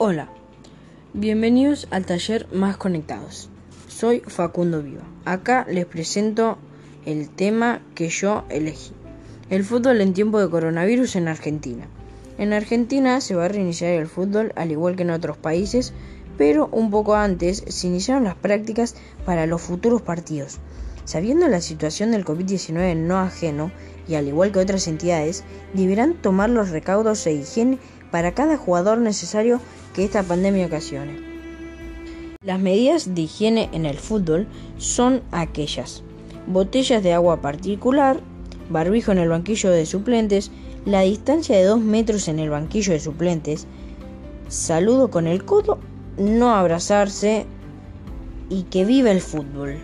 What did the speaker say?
Hola, bienvenidos al taller Más Conectados. Soy Facundo Viva. Acá les presento el tema que yo elegí. El fútbol en tiempo de coronavirus en Argentina. En Argentina se va a reiniciar el fútbol al igual que en otros países, pero un poco antes se iniciaron las prácticas para los futuros partidos. Sabiendo la situación del COVID-19 no ajeno, y al igual que otras entidades, deberán tomar los recaudos de higiene para cada jugador necesario que esta pandemia ocasione. Las medidas de higiene en el fútbol son aquellas. Botellas de agua particular, barbijo en el banquillo de suplentes, la distancia de 2 metros en el banquillo de suplentes, saludo con el codo, no abrazarse y que viva el fútbol.